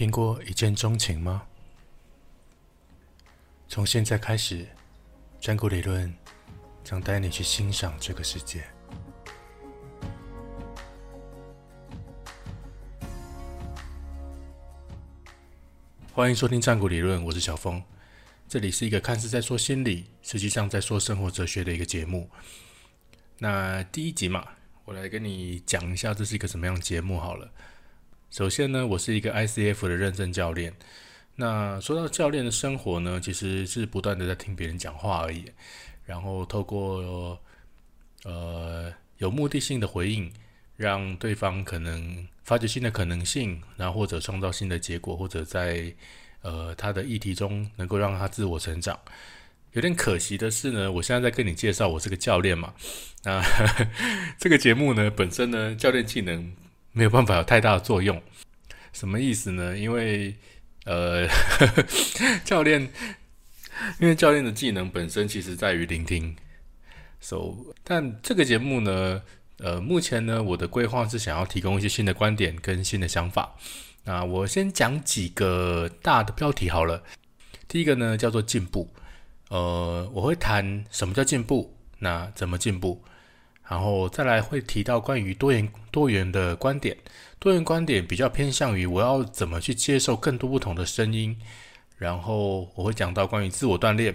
听过一见钟情吗？从现在开始，占卜理论将带你去欣赏这个世界。欢迎收听占卜理论，我是小峰。这里是一个看似在说心理，实际上在说生活哲学的一个节目。那第一集嘛，我来跟你讲一下这是一个什么样的节目好了。首先呢，我是一个 ICF 的认证教练。那说到教练的生活呢，其实是不断的在听别人讲话而已，然后透过呃有目的性的回应，让对方可能发掘新的可能性，然后或者创造新的结果，或者在呃他的议题中能够让他自我成长。有点可惜的是呢，我现在在跟你介绍我是个教练嘛，那 这个节目呢本身呢教练技能没有办法有太大的作用，什么意思呢？因为呃，教练，因为教练的技能本身其实在于聆听，so，但这个节目呢，呃，目前呢，我的规划是想要提供一些新的观点跟新的想法。那我先讲几个大的标题好了。第一个呢叫做进步，呃，我会谈什么叫进步，那怎么进步，然后再来会提到关于多元多元的观点。多元观点比较偏向于我要怎么去接受更多不同的声音，然后我会讲到关于自我锻炼、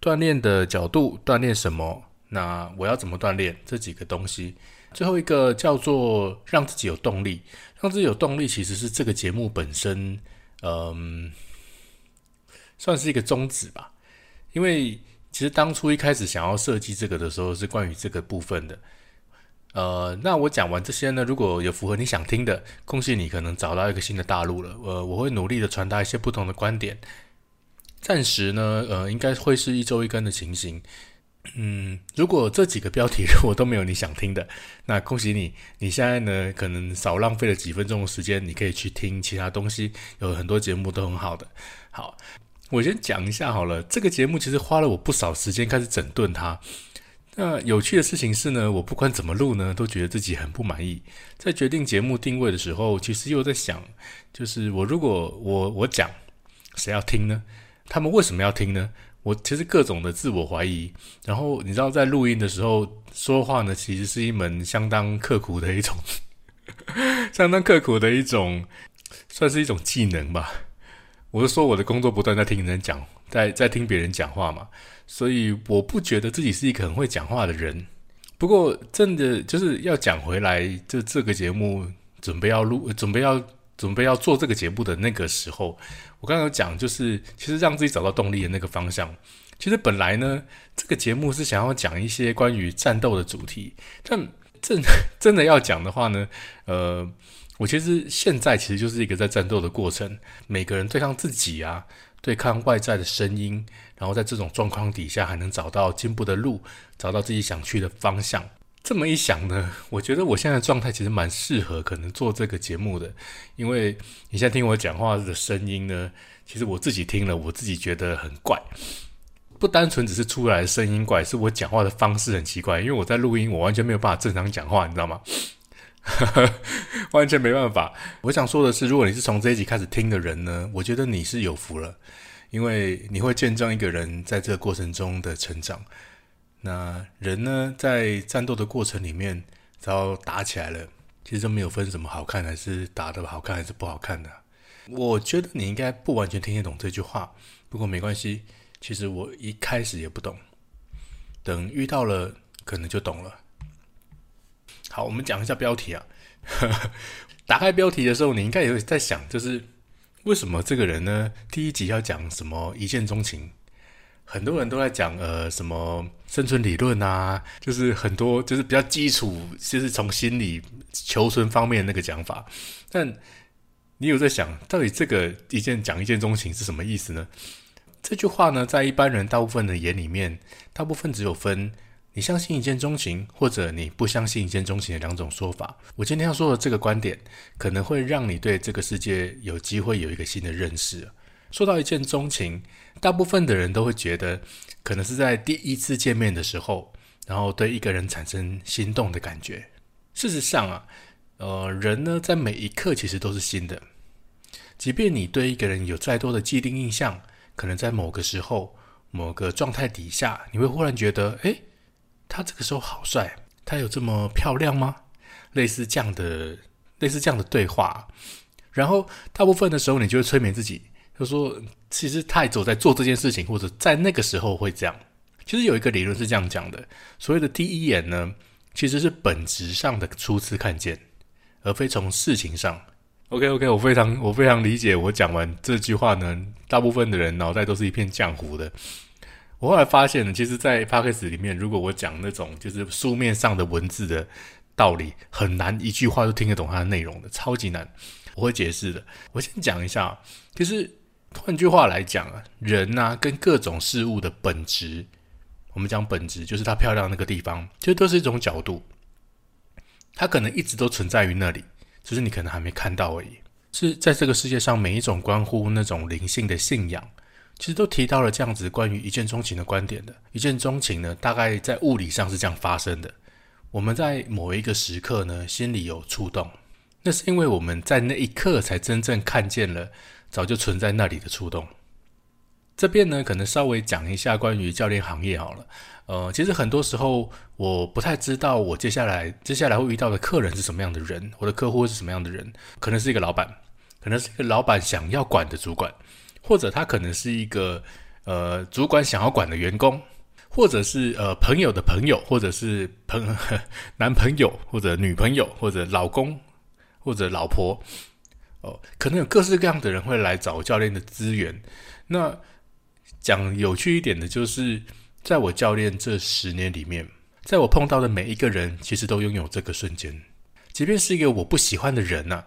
锻炼的角度、锻炼什么，那我要怎么锻炼这几个东西。最后一个叫做让自己有动力，让自己有动力其实是这个节目本身，嗯，算是一个宗旨吧。因为其实当初一开始想要设计这个的时候，是关于这个部分的。呃，那我讲完这些呢，如果有符合你想听的，恭喜你可能找到一个新的大陆了。呃，我会努力的传达一些不同的观点。暂时呢，呃，应该会是一周一更的情形。嗯，如果这几个标题 我都没有你想听的，那恭喜你，你现在呢可能少浪费了几分钟的时间，你可以去听其他东西，有很多节目都很好的。好，我先讲一下好了，这个节目其实花了我不少时间开始整顿它。那有趣的事情是呢，我不管怎么录呢，都觉得自己很不满意。在决定节目定位的时候，其实又在想，就是我如果我我讲，谁要听呢？他们为什么要听呢？我其实各种的自我怀疑。然后你知道，在录音的时候说话呢，其实是一门相当刻苦的一种，相当刻苦的一种，算是一种技能吧。我是说，我的工作不断在听人讲，在在听别人讲话嘛。所以我不觉得自己是一个很会讲话的人。不过，真的就是要讲回来，就这个节目准备要录、准备要准备要做这个节目的那个时候，我刚刚讲就是其实让自己找到动力的那个方向。其实本来呢，这个节目是想要讲一些关于战斗的主题，但真真的要讲的话呢，呃，我其实现在其实就是一个在战斗的过程，每个人对抗自己啊。对抗外在的声音，然后在这种状况底下还能找到进步的路，找到自己想去的方向。这么一想呢，我觉得我现在的状态其实蛮适合可能做这个节目的，因为你现在听我讲话的声音呢，其实我自己听了，我自己觉得很怪，不单纯只是出来的声音怪，是我讲话的方式很奇怪，因为我在录音，我完全没有办法正常讲话，你知道吗？完全没办法。我想说的是，如果你是从这一集开始听的人呢，我觉得你是有福了，因为你会见证一个人在这个过程中的成长。那人呢，在战斗的过程里面，只要打起来了，其实都没有分什么好看还是打的好看还是不好看的。我觉得你应该不完全听得懂这句话，不过没关系。其实我一开始也不懂，等遇到了，可能就懂了。好，我们讲一下标题啊。打开标题的时候，你应该也会在想，就是为什么这个人呢？第一集要讲什么一见钟情？很多人都在讲呃什么生存理论啊，就是很多就是比较基础，就是从心理求存方面那个讲法。但你有在想到底这个一见讲一见钟情是什么意思呢？这句话呢，在一般人大部分的眼里面，大部分只有分。你相信一见钟情，或者你不相信一见钟情的两种说法。我今天要说的这个观点，可能会让你对这个世界有机会有一个新的认识。说到一见钟情，大部分的人都会觉得，可能是在第一次见面的时候，然后对一个人产生心动的感觉。事实上啊，呃，人呢在每一刻其实都是新的。即便你对一个人有再多的既定印象，可能在某个时候、某个状态底下，你会忽然觉得，哎，他这个时候好帅，他有这么漂亮吗？类似这样的、类似这样的对话。然后大部分的时候，你就会催眠自己，就说，其实他也走在做这件事情，或者在那个时候会这样。其实有一个理论是这样讲的：所谓的第一眼呢，其实是本质上的初次看见，而非从事情上。OK OK，我非常我非常理解。我讲完这句话呢，大部分的人脑袋都是一片浆糊的。我后来发现呢，其实，在 p o d c a s 里面，如果我讲那种就是书面上的文字的道理，很难一句话都听得懂它的内容的，超级难。我会解释的。我先讲一下，就是换句话来讲啊，人呐，跟各种事物的本质。我们讲本质，就是它漂亮那个地方，其实都是一种角度。它可能一直都存在于那里，只是你可能还没看到而已。是在这个世界上，每一种关乎那种灵性的信仰，其实都提到了这样子关于一见钟情的观点的。一见钟情呢，大概在物理上是这样发生的：我们在某一个时刻呢，心里有触动，那是因为我们在那一刻才真正看见了早就存在那里的触动。这边呢，可能稍微讲一下关于教练行业好了。呃，其实很多时候我不太知道我接下来接下来会遇到的客人是什么样的人，我的客户是什么样的人，可能是一个老板，可能是一个老板想要管的主管，或者他可能是一个呃主管想要管的员工，或者是呃朋友的朋友，或者是朋 男朋友或者女朋友或者老公或者老婆哦，可能有各式各样的人会来找教练的资源，那。讲有趣一点的，就是在我教练这十年里面，在我碰到的每一个人，其实都拥有这个瞬间。即便是一个我不喜欢的人呐，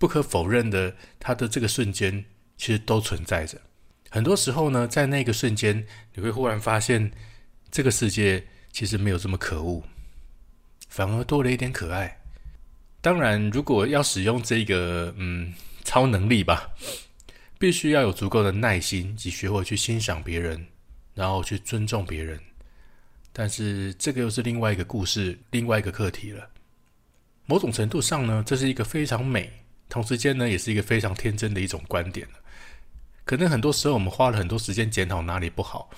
不可否认的，他的这个瞬间其实都存在着。很多时候呢，在那个瞬间，你会忽然发现，这个世界其实没有这么可恶，反而多了一点可爱。当然，如果要使用这个嗯超能力吧。必须要有足够的耐心及学会去欣赏别人，然后去尊重别人。但是这个又是另外一个故事，另外一个课题了。某种程度上呢，这是一个非常美，同时间呢，也是一个非常天真的一种观点可能很多时候我们花了很多时间检讨哪里不好，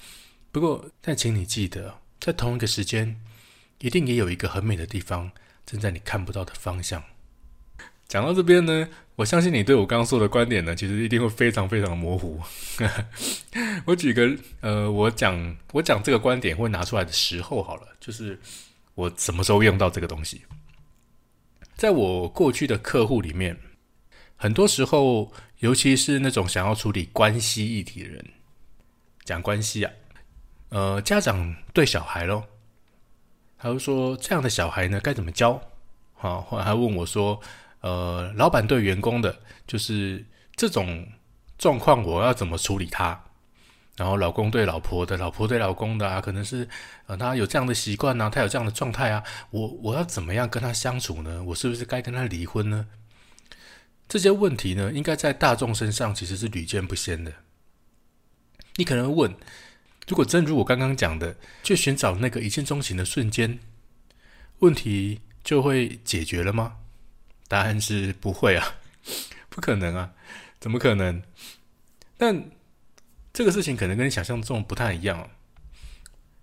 不过但请你记得，在同一个时间，一定也有一个很美的地方，正在你看不到的方向。讲到这边呢。我相信你对我刚刚说的观点呢，其实一定会非常非常模糊。我举个呃，我讲我讲这个观点会拿出来的时候好了，就是我什么时候用到这个东西？在我过去的客户里面，很多时候，尤其是那种想要处理关系议题的人，讲关系啊，呃，家长对小孩咯，他就说这样的小孩呢该怎么教？好，还问我说。呃，老板对员工的，就是这种状况，我要怎么处理他？然后老公对老婆的，老婆对老公的啊，可能是呃，他有这样的习惯呢，他有这样的状态啊，我我要怎么样跟他相处呢？我是不是该跟他离婚呢？这些问题呢，应该在大众身上其实是屡见不鲜的。你可能问，如果真如我刚刚讲的，去寻找那个一见钟情的瞬间，问题就会解决了吗？答案是不会啊，不可能啊，怎么可能？但这个事情可能跟你想象中不太一样。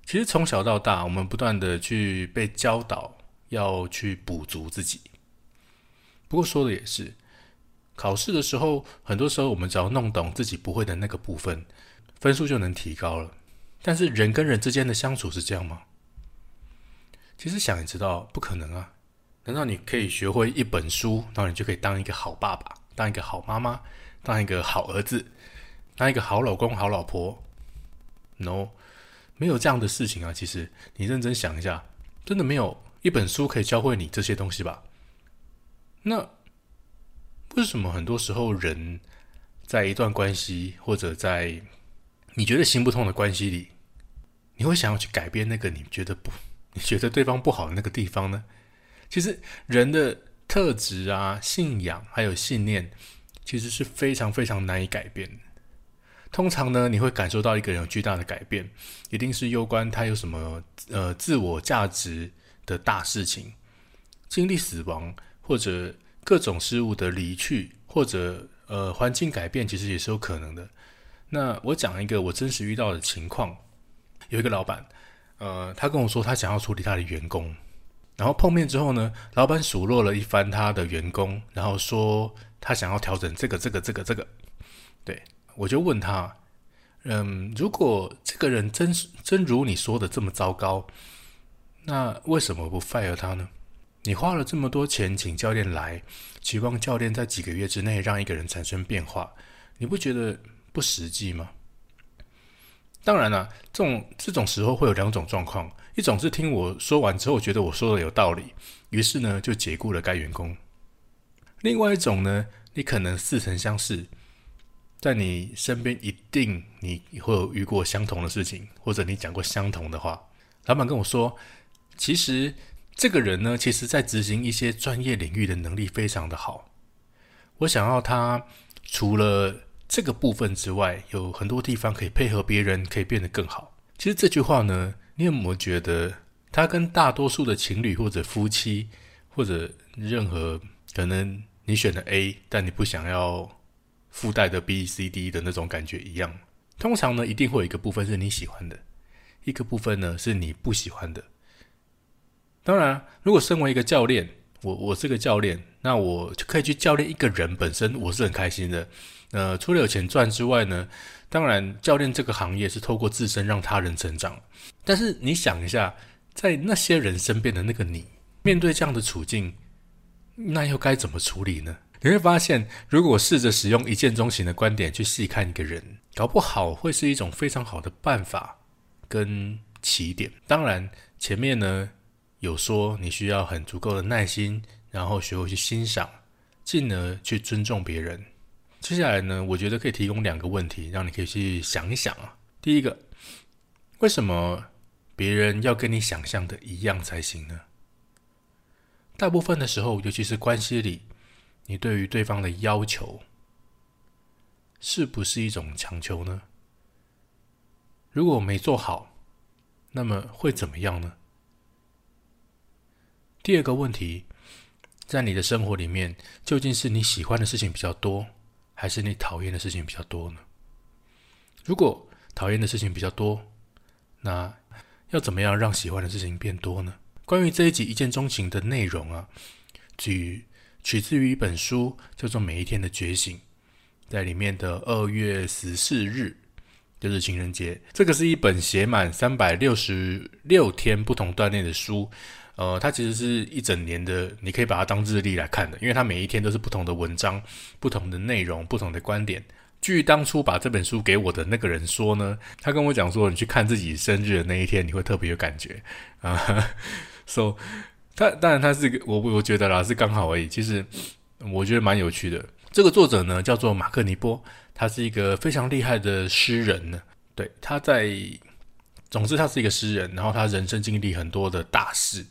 其实从小到大，我们不断的去被教导要去补足自己。不过说的也是，考试的时候，很多时候我们只要弄懂自己不会的那个部分，分数就能提高了。但是人跟人之间的相处是这样吗？其实想也知道，不可能啊。难道你可以学会一本书，然后你就可以当一个好爸爸，当一个好妈妈，当一个好儿子，当一个好老公、好老婆？No，没有这样的事情啊！其实你认真想一下，真的没有一本书可以教会你这些东西吧？那为什么很多时候人在一段关系或者在你觉得行不通的关系里，你会想要去改变那个你觉得不、你觉得对方不好的那个地方呢？其实人的特质啊、信仰还有信念，其实是非常非常难以改变。通常呢，你会感受到一个人有巨大的改变，一定是攸关他有什么呃自我价值的大事情，经历死亡或者各种事物的离去，或者呃，环境改变其实也是有可能的。那我讲一个我真实遇到的情况，有一个老板，呃，他跟我说他想要处理他的员工，然后碰面之后呢，老板数落了一番他的员工，然后说他想要调整这个这个这个这个，对我就问他。嗯，如果这个人真真如你说的这么糟糕，那为什么不 fire 他呢？你花了这么多钱请教练来，期望教练在几个月之内让一个人产生变化，你不觉得不实际吗？当然了，这种这种时候会有两种状况，一种是听我说完之后觉得我说的有道理，于是呢就解雇了该员工；另外一种呢，你可能似曾相识。在你身边一定你会有遇过相同的事情，或者你讲过相同的话。老板跟我说，其实这个人呢，其实在执行一些专业领域的能力非常的好。我想要他除了这个部分之外，有很多地方可以配合别人，可以变得更好。其实这句话呢，你有没有觉得他跟大多数的情侣或者夫妻，或者任何可能你选的 A，但你不想要。附带的 B、C、D 的那种感觉一样，通常呢，一定会有一个部分是你喜欢的，一个部分呢是你不喜欢的。当然，如果身为一个教练，我我是个教练，那我就可以去教练一个人，本身我是很开心的。呃，除了有钱赚之外呢，当然教练这个行业是透过自身让他人成长。但是你想一下，在那些人身边的那个你，面对这样的处境，那又该怎么处理呢？你会发现，如果试着使用一见钟情的观点去细看一个人，搞不好会是一种非常好的办法跟起点。当然，前面呢有说你需要很足够的耐心，然后学会去欣赏，进而去尊重别人。接下来呢，我觉得可以提供两个问题，让你可以去想一想啊。第一个，为什么别人要跟你想象的一样才行呢？大部分的时候，尤其是关系里。你对于对方的要求，是不是一种强求呢？如果没做好，那么会怎么样呢？第二个问题，在你的生活里面，究竟是你喜欢的事情比较多，还是你讨厌的事情比较多呢？如果讨厌的事情比较多，那要怎么样让喜欢的事情变多呢？关于这一集一见钟情的内容啊，举。取自于一本书，叫做《每一天的觉醒》。在里面的二月十四日就是情人节。这个是一本写满三百六十六天不同锻炼的书。呃，它其实是一整年的，你可以把它当日历来看的，因为它每一天都是不同的文章、不同的内容、不同的观点。据当初把这本书给我的那个人说呢，他跟我讲说，你去看自己生日的那一天，你会特别有感觉啊。So 他当然，他是我我觉得啦，是刚好而已。其实我觉得蛮有趣的。这个作者呢叫做马克尼波，他是一个非常厉害的诗人呢。对，他在，总之他是一个诗人。然后他人生经历很多的大事，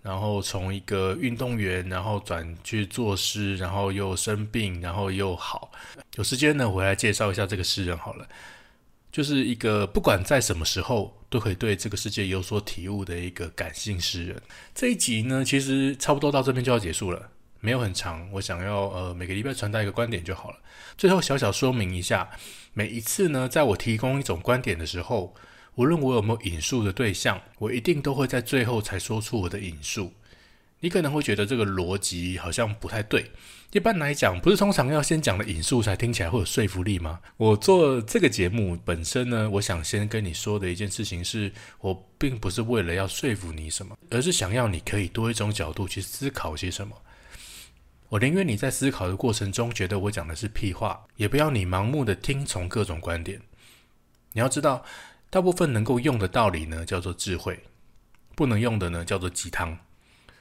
然后从一个运动员，然后转去作诗，然后又生病，然后又好。有时间呢，我来介绍一下这个诗人好了。就是一个不管在什么时候都可以对这个世界有所体悟的一个感性诗人。这一集呢，其实差不多到这边就要结束了，没有很长。我想要呃每个礼拜传达一个观点就好了。最后小小说明一下，每一次呢，在我提供一种观点的时候，无论我有没有引述的对象，我一定都会在最后才说出我的引述。你可能会觉得这个逻辑好像不太对。一般来讲，不是通常要先讲的引述才听起来会有说服力吗？我做这个节目本身呢，我想先跟你说的一件事情是，我并不是为了要说服你什么，而是想要你可以多一种角度去思考些什么。我宁愿你在思考的过程中觉得我讲的是屁话，也不要你盲目的听从各种观点。你要知道，大部分能够用的道理呢，叫做智慧；不能用的呢，叫做鸡汤。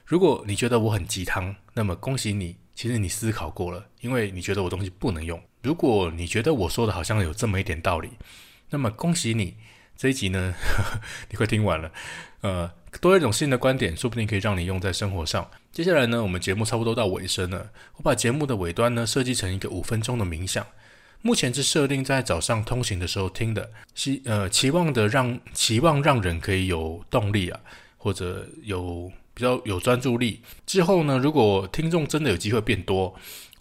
如果你觉得我很鸡汤，那么恭喜你，其实你思考过了，因为你觉得我东西不能用。如果你觉得我说的好像有这么一点道理，那么恭喜你，这一集呢，你快听完了。呃，多一种新的观点，说不定可以让你用在生活上。接下来呢，我们节目差不多到尾声了，我把节目的尾端呢设计成一个五分钟的冥想，目前是设定在早上通行的时候听的，希呃期望的让期望让人可以有动力啊，或者有。比较有专注力。之后呢，如果听众真的有机会变多，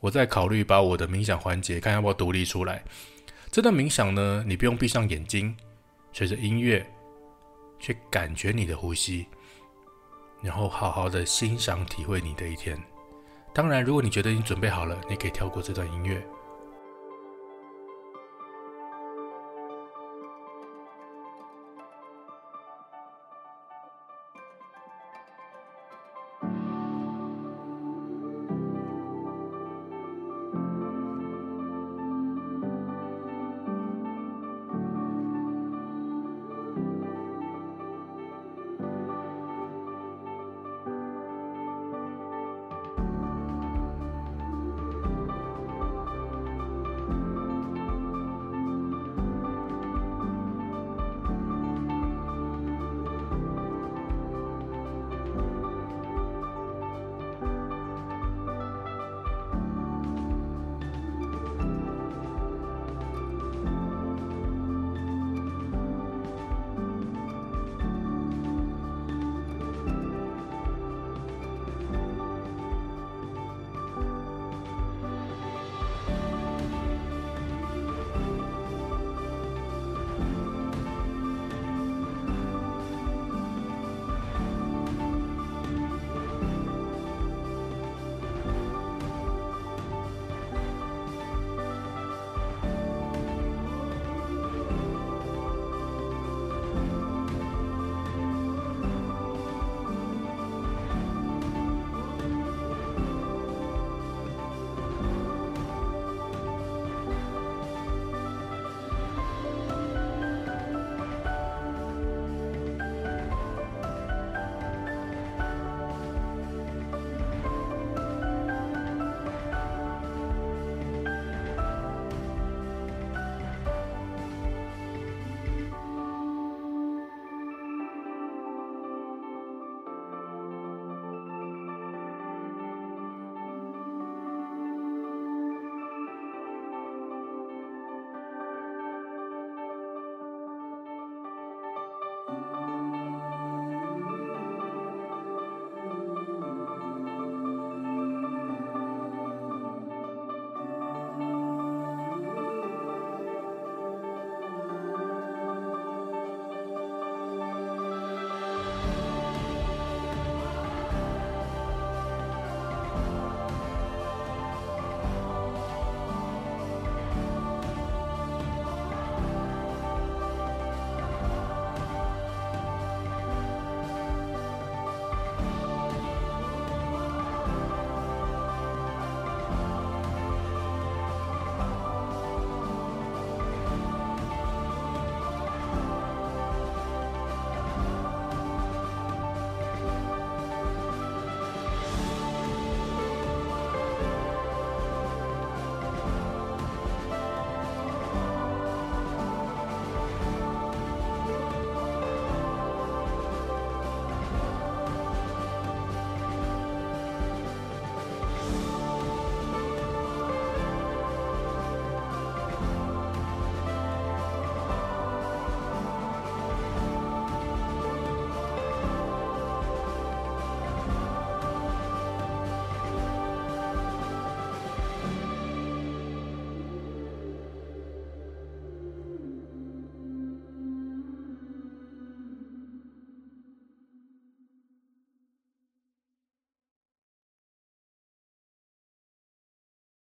我再考虑把我的冥想环节看要不要独立出来。这段冥想呢，你不用闭上眼睛，随着音乐去感觉你的呼吸，然后好好的欣赏体会你的一天。当然，如果你觉得你准备好了，你可以跳过这段音乐。